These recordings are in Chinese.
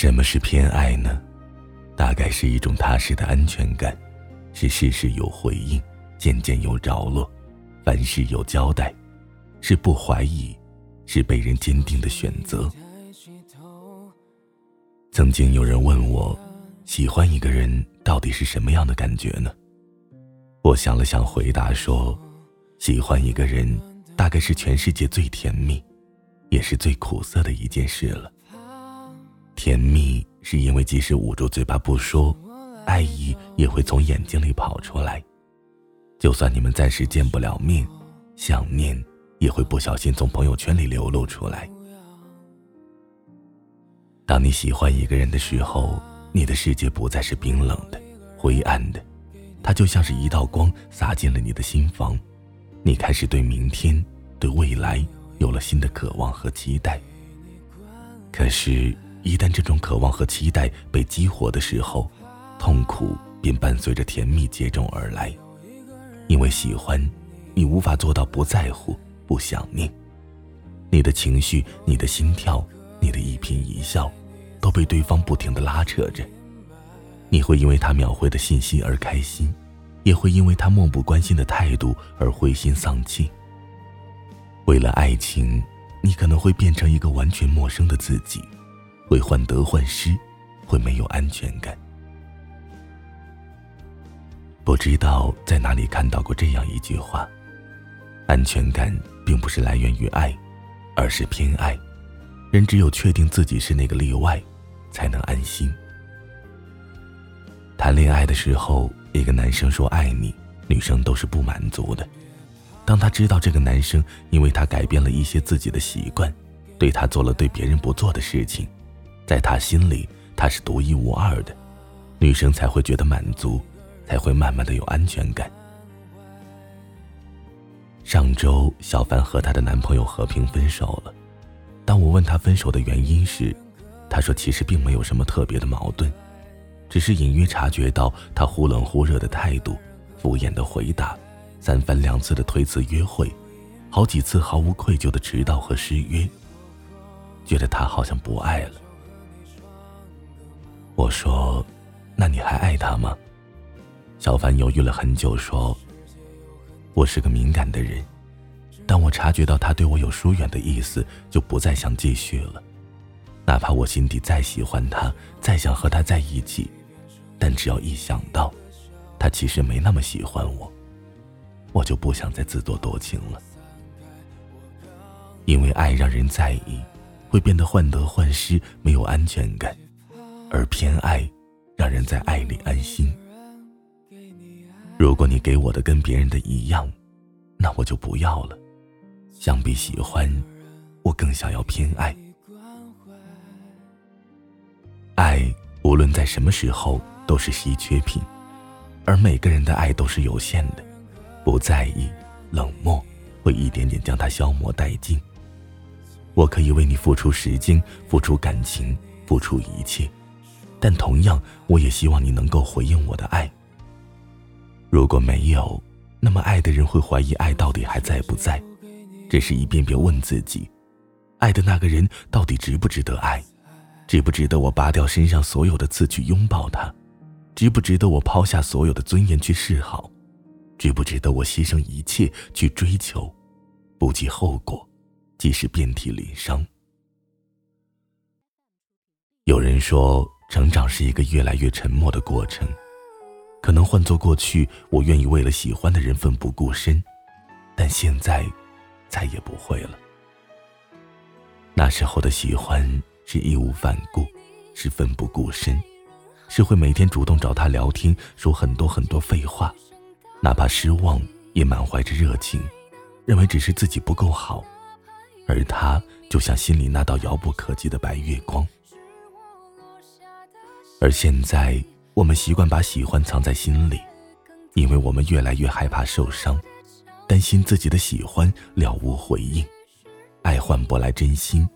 什么是偏爱呢？大概是一种踏实的安全感，是事事有回应，件件有着落，凡事有交代，是不怀疑，是被人坚定的选择。曾经有人问我，喜欢一个人到底是什么样的感觉呢？我想了想，回答说，喜欢一个人，大概是全世界最甜蜜，也是最苦涩的一件事了。甜蜜是因为即使捂住嘴巴不说，爱意也会从眼睛里跑出来。就算你们暂时见不了面，想念也会不小心从朋友圈里流露出来。当你喜欢一个人的时候，你的世界不再是冰冷的、灰暗的，它就像是一道光洒进了你的心房，你开始对明天、对未来有了新的渴望和期待。可是。一旦这种渴望和期待被激活的时候，痛苦便伴随着甜蜜接踵而来。因为喜欢，你无法做到不在乎、不想念。你的情绪、你的心跳、你的一颦一笑，都被对方不停的拉扯着。你会因为他秒回的信息而开心，也会因为他漠不关心的态度而灰心丧气。为了爱情，你可能会变成一个完全陌生的自己。会患得患失，会没有安全感。不知道在哪里看到过这样一句话：安全感并不是来源于爱，而是偏爱。人只有确定自己是那个例外，才能安心。谈恋爱的时候，一个男生说爱你，女生都是不满足的。当他知道这个男生因为他改变了一些自己的习惯，对他做了对别人不做的事情。在他心里，他是独一无二的，女生才会觉得满足，才会慢慢的有安全感。上周，小凡和她的男朋友和平分手了。当我问她分手的原因时，她说其实并没有什么特别的矛盾，只是隐约察觉到他忽冷忽热的态度、敷衍的回答、三番两次的推辞约会、好几次毫无愧疚的迟到和失约，觉得他好像不爱了。说：“那你还爱他吗？”小凡犹豫了很久，说：“我是个敏感的人，当我察觉到他对我有疏远的意思，就不再想继续了。哪怕我心底再喜欢他，再想和他在一起，但只要一想到他其实没那么喜欢我，我就不想再自作多情了。因为爱让人在意，会变得患得患失，没有安全感。”而偏爱，让人在爱里安心。如果你给我的跟别人的一样，那我就不要了。相比喜欢，我更想要偏爱。爱无论在什么时候都是稀缺品，而每个人的爱都是有限的。不在意、冷漠，会一点点将它消磨殆尽。我可以为你付出时间，付出感情，付出一切。但同样，我也希望你能够回应我的爱。如果没有，那么爱的人会怀疑爱到底还在不在，这是一遍遍问自己：爱的那个人到底值不值得爱？值不值得我拔掉身上所有的刺去拥抱他？值不值得我抛下所有的尊严去示好？值不值得我牺牲一切去追求，不计后果，即使遍体鳞伤？有人说。成长是一个越来越沉默的过程，可能换做过去，我愿意为了喜欢的人奋不顾身，但现在，再也不会了。那时候的喜欢是义无反顾，是奋不顾身，是会每天主动找他聊天，说很多很多废话，哪怕失望也满怀着热情，认为只是自己不够好，而他就像心里那道遥不可及的白月光。而现在，我们习惯把喜欢藏在心里，因为我们越来越害怕受伤，担心自己的喜欢了无回应，爱换不来真心，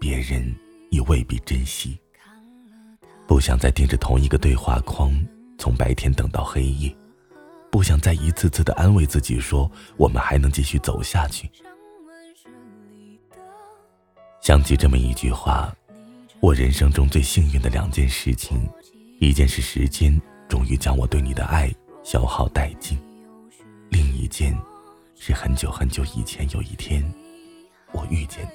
别人也未必珍惜。不想再盯着同一个对话框，从白天等到黑夜，不想再一次次的安慰自己说我们还能继续走下去。想起这么一句话。我人生中最幸运的两件事情，一件是时间终于将我对你的爱消耗殆尽，另一件是很久很久以前有一天，我遇见你。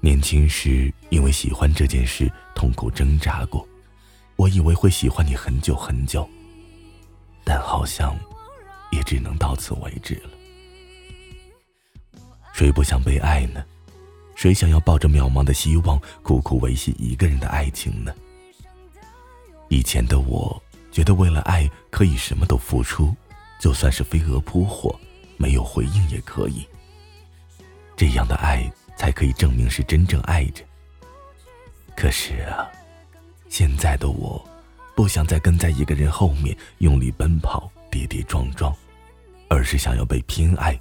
年轻时因为喜欢这件事痛苦挣扎过，我以为会喜欢你很久很久，但好像也只能到此为止了。谁不想被爱呢？谁想要抱着渺茫的希望苦苦维系一个人的爱情呢？以前的我觉得为了爱可以什么都付出，就算是飞蛾扑火，没有回应也可以。这样的爱才可以证明是真正爱着。可是啊，现在的我，不想再跟在一个人后面用力奔跑、跌跌撞撞，而是想要被偏爱，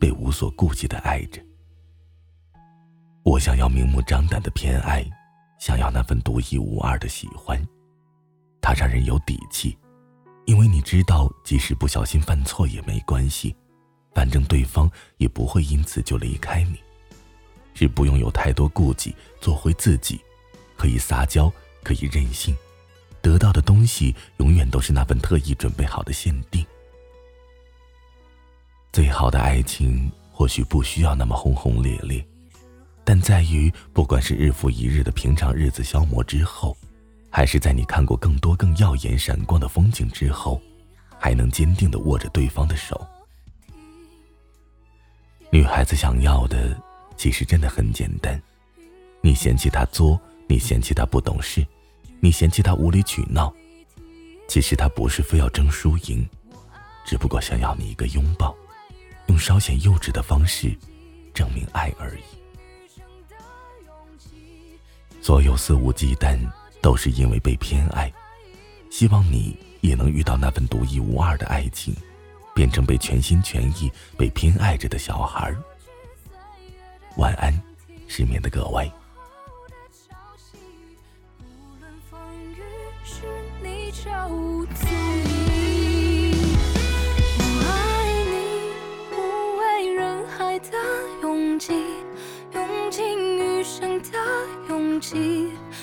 被无所顾忌的爱着。我想要明目张胆的偏爱，想要那份独一无二的喜欢，它让人有底气，因为你知道，即使不小心犯错也没关系，反正对方也不会因此就离开你，是不用有太多顾忌，做回自己，可以撒娇，可以任性，得到的东西永远都是那份特意准备好的限定。最好的爱情或许不需要那么轰轰烈烈。但在于，不管是日复一日的平常日子消磨之后，还是在你看过更多更耀眼闪光的风景之后，还能坚定的握着对方的手。女孩子想要的，其实真的很简单：你嫌弃她作，你嫌弃她不懂事，你嫌弃她无理取闹，其实她不是非要争输赢，只不过想要你一个拥抱，用稍显幼稚的方式证明爱而已。所有肆无忌惮，都是因为被偏爱。希望你也能遇到那份独一无二的爱情，变成被全心全意被偏爱着的小孩。晚安，失眠的各位。我爱你，不为人海的拥挤。 혹?